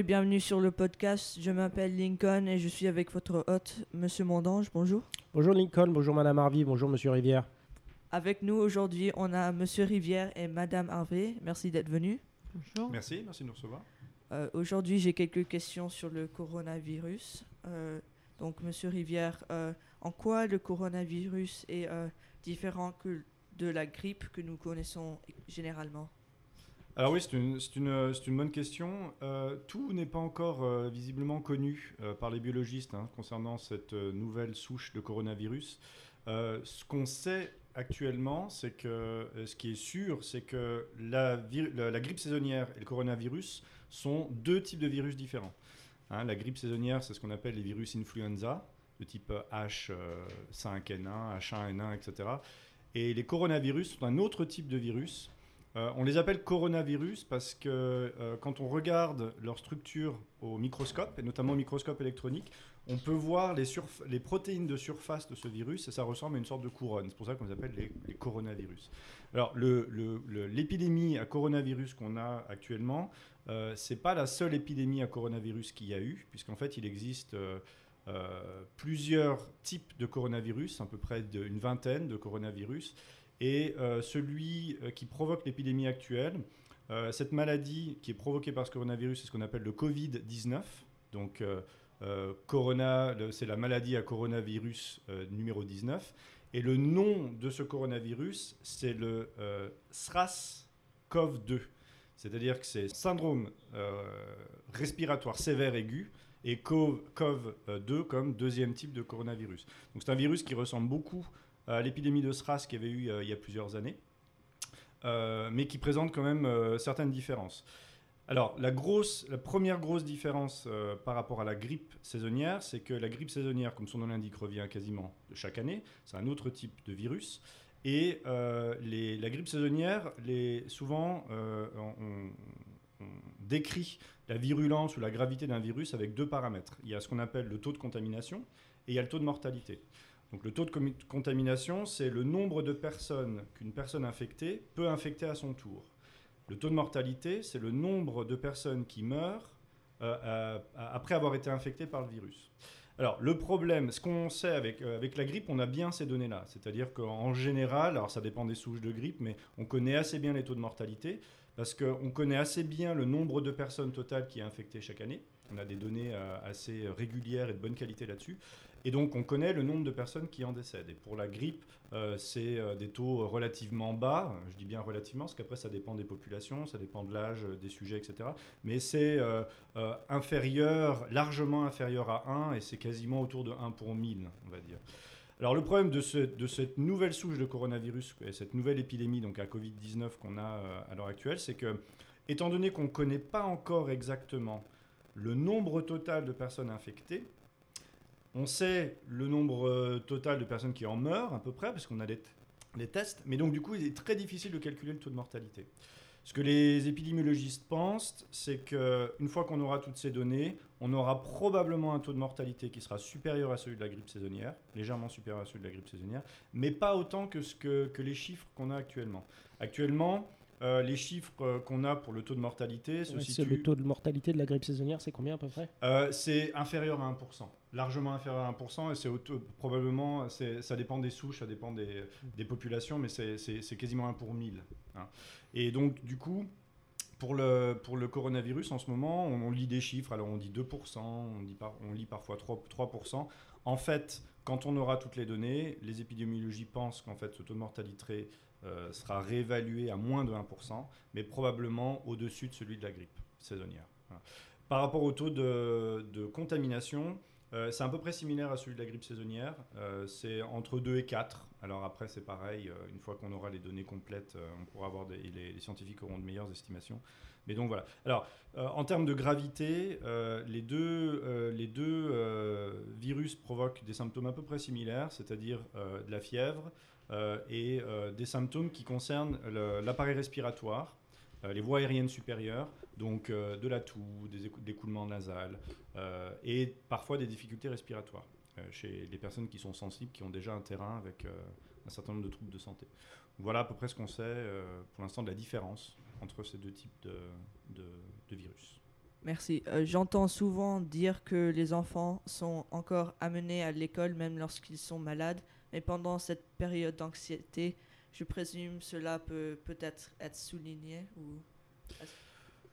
et bienvenue sur le podcast. Je m'appelle Lincoln et je suis avec votre hôte, Monsieur Mondange. Bonjour. Bonjour Lincoln, bonjour Madame Harvey, bonjour Monsieur Rivière. Avec nous aujourd'hui, on a Monsieur Rivière et Madame Harvey. Merci d'être venus. Bonjour. Merci, merci de nous recevoir. Euh, aujourd'hui, j'ai quelques questions sur le coronavirus. Euh, donc, Monsieur Rivière, euh, en quoi le coronavirus est différent que de la grippe que nous connaissons généralement? Alors oui, c'est une, une, une, bonne question. Euh, tout n'est pas encore euh, visiblement connu euh, par les biologistes hein, concernant cette nouvelle souche de coronavirus. ce qu'on sait actuellement, c'est que ce qui est sûr, c'est que la, la, grippe saisonnière et le coronavirus sont deux types de virus différents. Hein, la grippe saisonnière, c'est ce qu'on appelle les virus influenza, de type H5N1, H1N1, etc. Et les coronavirus sont un autre type de virus euh, on les appelle coronavirus parce que euh, quand on regarde leur structure au microscope, et notamment au microscope électronique, on peut voir les, protéines de surface de ce virus et ça ressemble à une sorte de couronne. C'est pour ça qu'on les appelle les, coronavirus. Alors, l'épidémie à coronavirus qu'on a actuellement, euh, ce n'est pas la seule épidémie à coronavirus qu'il y a eu, puisqu'en fait, il existe plusieurs types de coronavirus, à peu près une vingtaine de coronavirus. Et euh, celui euh, qui provoque l'épidémie actuelle, euh, cette maladie qui est provoquée par ce coronavirus, c'est ce qu'on appelle le Covid-19. Donc, corona, c'est la maladie à coronavirus numéro 19. Et le nom de ce coronavirus, c'est le SRAS-CoV-2. C'est-à-dire que c'est syndrome respiratoire sévère aigu et CoV-2 comme deuxième type de coronavirus. Donc c'est un virus qui ressemble beaucoup l'épidémie de SRAS qu'il y avait eu euh, il y a plusieurs années, euh, mais qui présente quand même euh, certaines différences. Alors, la, grosse, la première grosse différence par rapport à la grippe saisonnière, c'est que la grippe saisonnière, comme son nom l'indique, revient quasiment de chaque année. C'est un autre type de virus. Et la grippe saisonnière, les, souvent, on, décrit la virulence ou la gravité d'un virus avec deux paramètres. Il y a ce qu'on appelle le taux de contamination et il y a le taux de mortalité. Donc le taux de contamination, c'est le nombre de personnes qu'une personne infectée peut infecter à son tour. Le taux de mortalité, c'est le nombre de personnes qui meurent euh, après avoir été infectées par le virus. Alors le problème, ce qu'on sait avec, euh, avec la grippe, on a bien ces données-là. C'est-à-dire qu'en général, alors ça dépend des souches de grippe, mais on connaît assez bien les taux de mortalité parce qu'on connaît assez bien le nombre de personnes totales qui est infectées chaque année. On a des données euh, assez régulières et de bonne qualité là-dessus. Et donc, on connaît le nombre de personnes qui en décèdent. Et pour la grippe, euh, c'est euh, des taux relativement bas. Je dis bien relativement, parce qu'après, ça dépend des populations, ça dépend de l'âge, des sujets, etc. Mais c'est inférieur, largement inférieur à 1, et c'est quasiment autour de 1 pour 1000, on va dire. Alors, le problème de, de cette nouvelle souche de coronavirus, et cette nouvelle épidémie, donc à Covid-19 qu'on a à l'heure actuelle, c'est que, étant donné qu'on ne connaît pas encore exactement le nombre total de personnes infectées, on sait le nombre euh, total de personnes qui en meurent, à peu près, parce qu'on a les, tests. Mais donc, du coup, il est très difficile de calculer le taux de mortalité. Ce que les épidémiologistes pensent, c'est qu'une fois qu'on aura toutes ces données, on aura probablement un taux de mortalité qui sera supérieur à celui de la grippe saisonnière, légèrement supérieur à celui de la grippe saisonnière, mais pas autant que, ce que, les chiffres qu'on a actuellement. Actuellement, euh, les chiffres euh, qu'on a pour le taux de mortalité se Le taux de mortalité de la grippe saisonnière, c'est combien à peu près? C'est inférieur à 1% largement inférieur à 1%, et c'est probablement, ça dépend des souches, ça dépend des, des populations, mais c'est quasiment 1 pour 1000. Hein. Et donc, du coup, pour le, pour le coronavirus, en ce moment, on, lit des chiffres, alors on dit 2%, on, dit par, on lit parfois 3%, 3%. En fait, quand on aura toutes les données, les épidémiologies pensent qu'en fait, ce taux de mortalité euh, sera réévalué à moins de 1%, mais probablement au-dessus de celui de la grippe saisonnière. Par rapport au taux de, contamination, euh, c'est à peu près similaire à celui de la grippe saisonnière. Euh, c'est entre 2 et 4. Alors après, c'est pareil. Une fois qu'on aura les données complètes, on pourra avoir des, les, scientifiques auront de meilleures estimations. Mais donc voilà. Alors, en termes de gravité, les deux, les deux virus provoquent des symptômes à peu près similaires, c'est-à-dire de la fièvre et des symptômes qui concernent l'appareil respiratoire. les voies aériennes supérieures, donc de la toux, des écoulements nasales, euh, et parfois des difficultés respiratoires euh, chez les personnes qui sont sensibles, qui ont déjà un terrain avec euh, un certain nombre de troubles de santé. Voilà à peu près ce qu'on sait pour l'instant de la différence entre ces deux types de, virus. Merci. Euh, J'entends souvent dire que les enfants sont encore amenés à l'école même lorsqu'ils sont malades, mais pendant cette période d'anxiété, je présume cela peut peut-être être souligné ou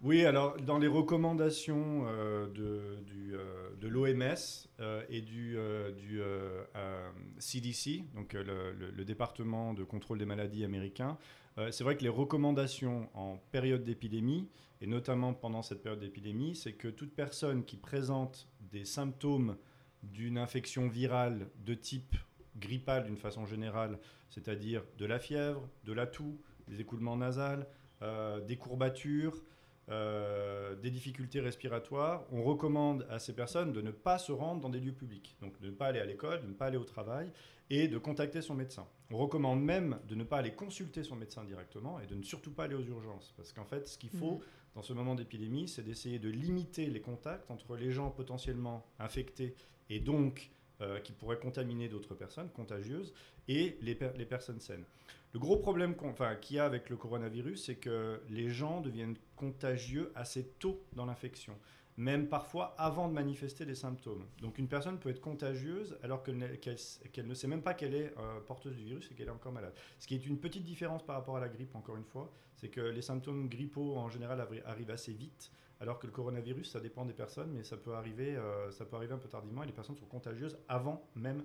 Oui, alors dans les recommandations euh, de, euh, de l'OMS euh, et du, euh, du euh, euh, CDC, donc euh, le, le- le département de contrôle des maladies américain, euh, c'est vrai que les recommandations en période d'épidémie, et notamment pendant cette période d'épidémie, c'est que toute personne qui présente des symptômes d'une infection virale de type grippal d'une façon générale, c'est-à-dire de la fièvre, de la toux, des écoulements nasales, euh, des courbatures, euh, des difficultés respiratoires, on recommande à ces personnes de ne pas se rendre dans des lieux publics, donc de ne pas aller à l'école, de ne pas aller au travail et de contacter son médecin. On recommande même de ne pas aller consulter son médecin directement et de ne surtout pas aller aux urgences, parce qu'en fait, ce qu'il faut Mhm. dans ce moment d'épidémie, c'est d'essayer de limiter les contacts entre les gens potentiellement infectés et donc euh, qui pourraient contaminer d'autres personnes contagieuses et les, per- les personnes saines. Le gros problème qu'il y a avec le coronavirus, c'est que les gens deviennent contagieux assez tôt dans l'infection, même parfois avant de manifester des symptômes. Donc une personne peut être contagieuse alors qu'elle ne sait même pas qu'elle est euh, porteuse du virus et qu'elle est encore malade. Ce qui est une petite différence par rapport à la grippe, encore une fois, c'est que les symptômes grippaux en général arrivent assez vite, alors que le coronavirus, ça dépend des personnes, mais ça peut arriver, euh, ça peut arriver un peu tardivement et les personnes sont contagieuses avant même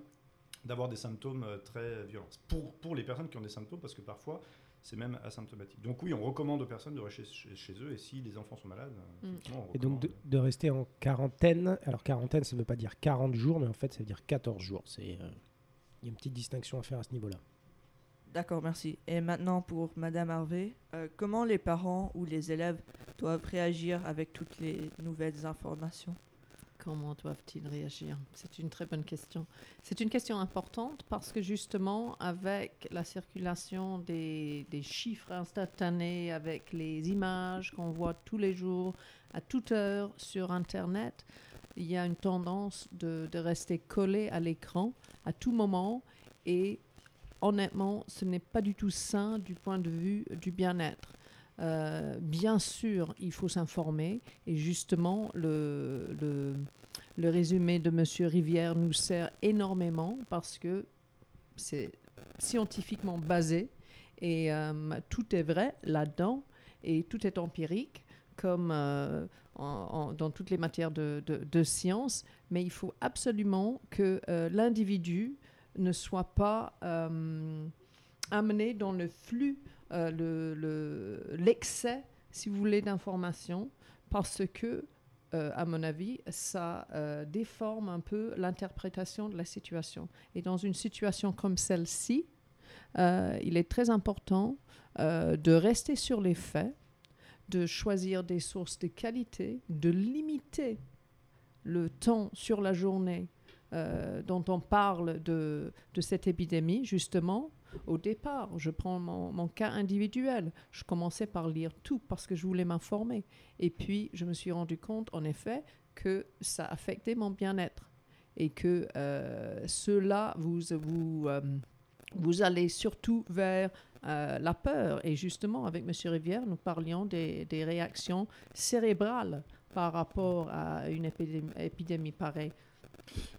d'avoir des symptômes euh, très violents. Pour, pour les personnes qui ont des symptômes, parce que parfois, c'est même asymptomatique. Donc oui, on recommande aux personnes de rester chez, chez eux, et si les enfants sont malades, euh, Mm. on Et donc de, rester en quarantaine. Alors quarantaine, ça ne veut pas dire 40 jours, mais en fait, ça veut dire 14 jours. C'est, euh, Il y a une petite distinction à faire à ce niveau-là. D'accord, merci. Et maintenant pour Madame Harvey, euh, comment les parents ou les élèves doivent réagir avec toutes les nouvelles informations? Comment doivent-ils réagir? C'est une très bonne question. C'est une question importante parce que justement, avec la circulation des, chiffres instantanés, avec les images qu'on voit tous les jours, à toute heure sur Internet, il y a une tendance de, de rester collé à l'écran à tout moment et honnêtement, ce n'est pas du tout sain du point de vue du bien-être. Euh, bien sûr, il faut s'informer et justement, le, le, le résumé de M. Rivière nous sert énormément parce que c'est scientifiquement basé et euh, tout est vrai là-dedans et tout est empirique comme euh, en- dans toutes les matières de, de, science, mais il faut absolument que l'individu ne soit pas euh, amené dans le flux, euh, le- le- l'excès, si vous voulez, d'informations, parce que, euh, à mon avis, ça euh, déforme un peu l'interprétation de la situation. Et dans une situation comme celle-ci, il est très important de rester sur les faits, de choisir des sources de qualité, de limiter le temps sur la journée euh, dont on parle de, cette épidémie, justement, au départ, je prends mon, cas individuel. Je commençais par lire tout parce que je voulais m'informer. Et puis, je me suis rendu compte, en effet, que ça affectait mon bien-être. Et que euh, cela, vous, vous, euh, vous allez surtout vers la peur. Et justement, avec M. Rivière, nous parlions des, réactions cérébrales par rapport à une épidémie pareille.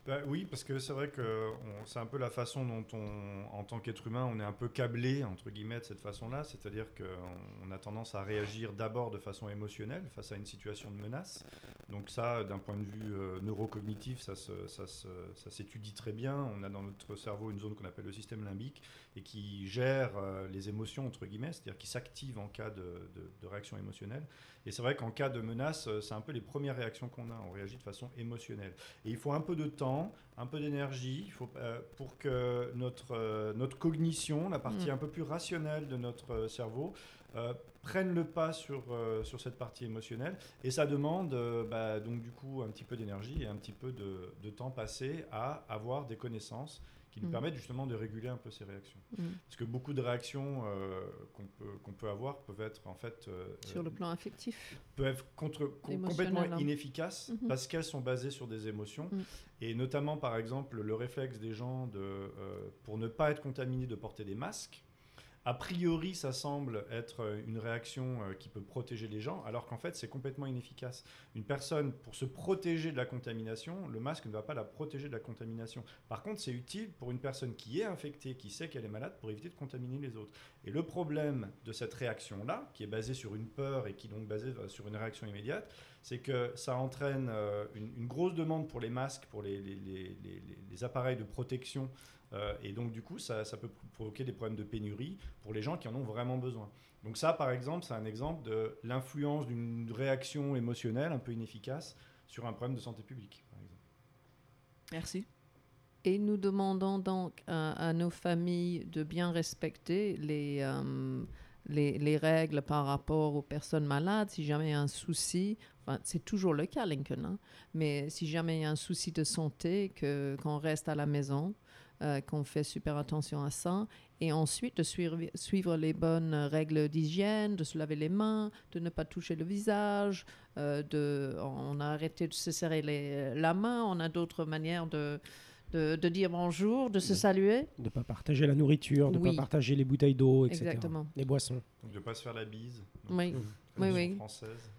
Bah oui, parce que c'est vrai que c'est un peu la façon dont on, en tant qu'être humain, on est un peu câblé, entre guillemets, de cette façon-là. C'est-à-dire qu'on a tendance à réagir d'abord de façon émotionnelle face à une situation de menace. Donc ça, d'un point de vue euh, neurocognitif, ça, se- ça se- ça s'étudie très bien. On a dans notre cerveau une zone qu'on appelle le système limbique et qui gère euh, les émotions, entre guillemets, c'est-à-dire qui s'active en cas de, de- réaction émotionnelle. Et c'est vrai qu'en cas de menace, euh, c'est un peu les premières réactions qu'on a. On réagit de façon émotionnelle. Et il faut peu de temps, un peu d'énergie il faut, euh, pour que notre, euh, notre cognition, la partie Mm. un peu plus rationnelle de notre euh, cerveau, euh, prenne le pas sur, euh, sur cette partie émotionnelle. Et ça demande euh, bah, donc du coup un petit peu d'énergie et un petit peu de, de temps passé à avoir des connaissances qui nous Mm. permettent justement de réguler un peu ces réactions. Mm. Parce que beaucoup de réactions qu'on peut, qu'on peut avoir peuvent être en fait Sur le plan affectif. peuvent être contre, complètement hein. inefficaces Mhm. parce qu'elles sont basées sur des émotions. Mm. Et notamment, par exemple, le réflexe des gens de, pour ne pas être contaminés de porter des masques. A priori, ça semble être euh, une réaction euh, qui peut protéger les gens, alors qu'en fait, c'est complètement inefficace. Une personne, pour se protéger de la contamination, le masque ne va pas la protéger de la contamination. Par contre, c'est utile pour une personne qui est infectée, qui sait qu'elle est malade, pour éviter de contaminer les autres. Et le problème de cette réaction-là, qui est basée sur une peur et qui est donc basée euh, sur une réaction immédiate, c'est que ça entraîne une, grosse demande pour les masques, pour les, les appareils de protection euh, et donc, du coup, ça, peut provoquer des problèmes de pénurie pour les gens qui en ont vraiment besoin. Donc ça, par exemple, c'est un exemple de l'influence d'une réaction émotionnelle un peu inefficace sur un problème de santé publique. Par exemple. Merci. Et nous demandons donc à, nos familles de bien respecter les, euh, les, les, règles par rapport aux personnes malades. Si jamais il y a un souci, enfin, c'est toujours le cas, Lincoln, hein, mais si jamais il y a un souci de santé, qu'on reste à la maison, euh, qu'on fait super attention à ça. Et ensuite, de suivre, suivre les bonnes règles d'hygiène, de se laver les mains, de ne pas toucher le visage. Euh, de, on a arrêté de se serrer les, la main. On a d'autres manières de, de, dire bonjour, de se saluer. De ne pas partager la nourriture, de ne pas partager les bouteilles d'eau, etc. Exactement. Les boissons. Donc de ne pas se faire la bise. oui, mmh. oui, oui. Française.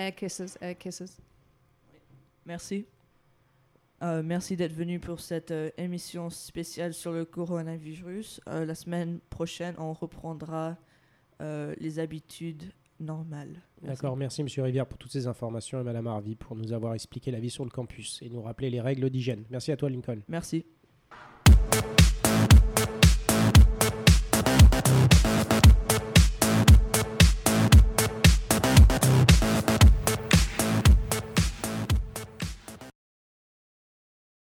Air kisses, air kisses. Merci. Euh, merci d'être venu pour cette euh, émission spéciale sur le coronavirus. Euh, la semaine prochaine, on reprendra les habitudes normales. D'accord, merci Monsieur Rivière pour toutes ces informations et Madame Harvey pour nous avoir expliqué la vie sur le campus et nous rappeler les règles d'hygiène. Merci à toi Lincoln. Merci.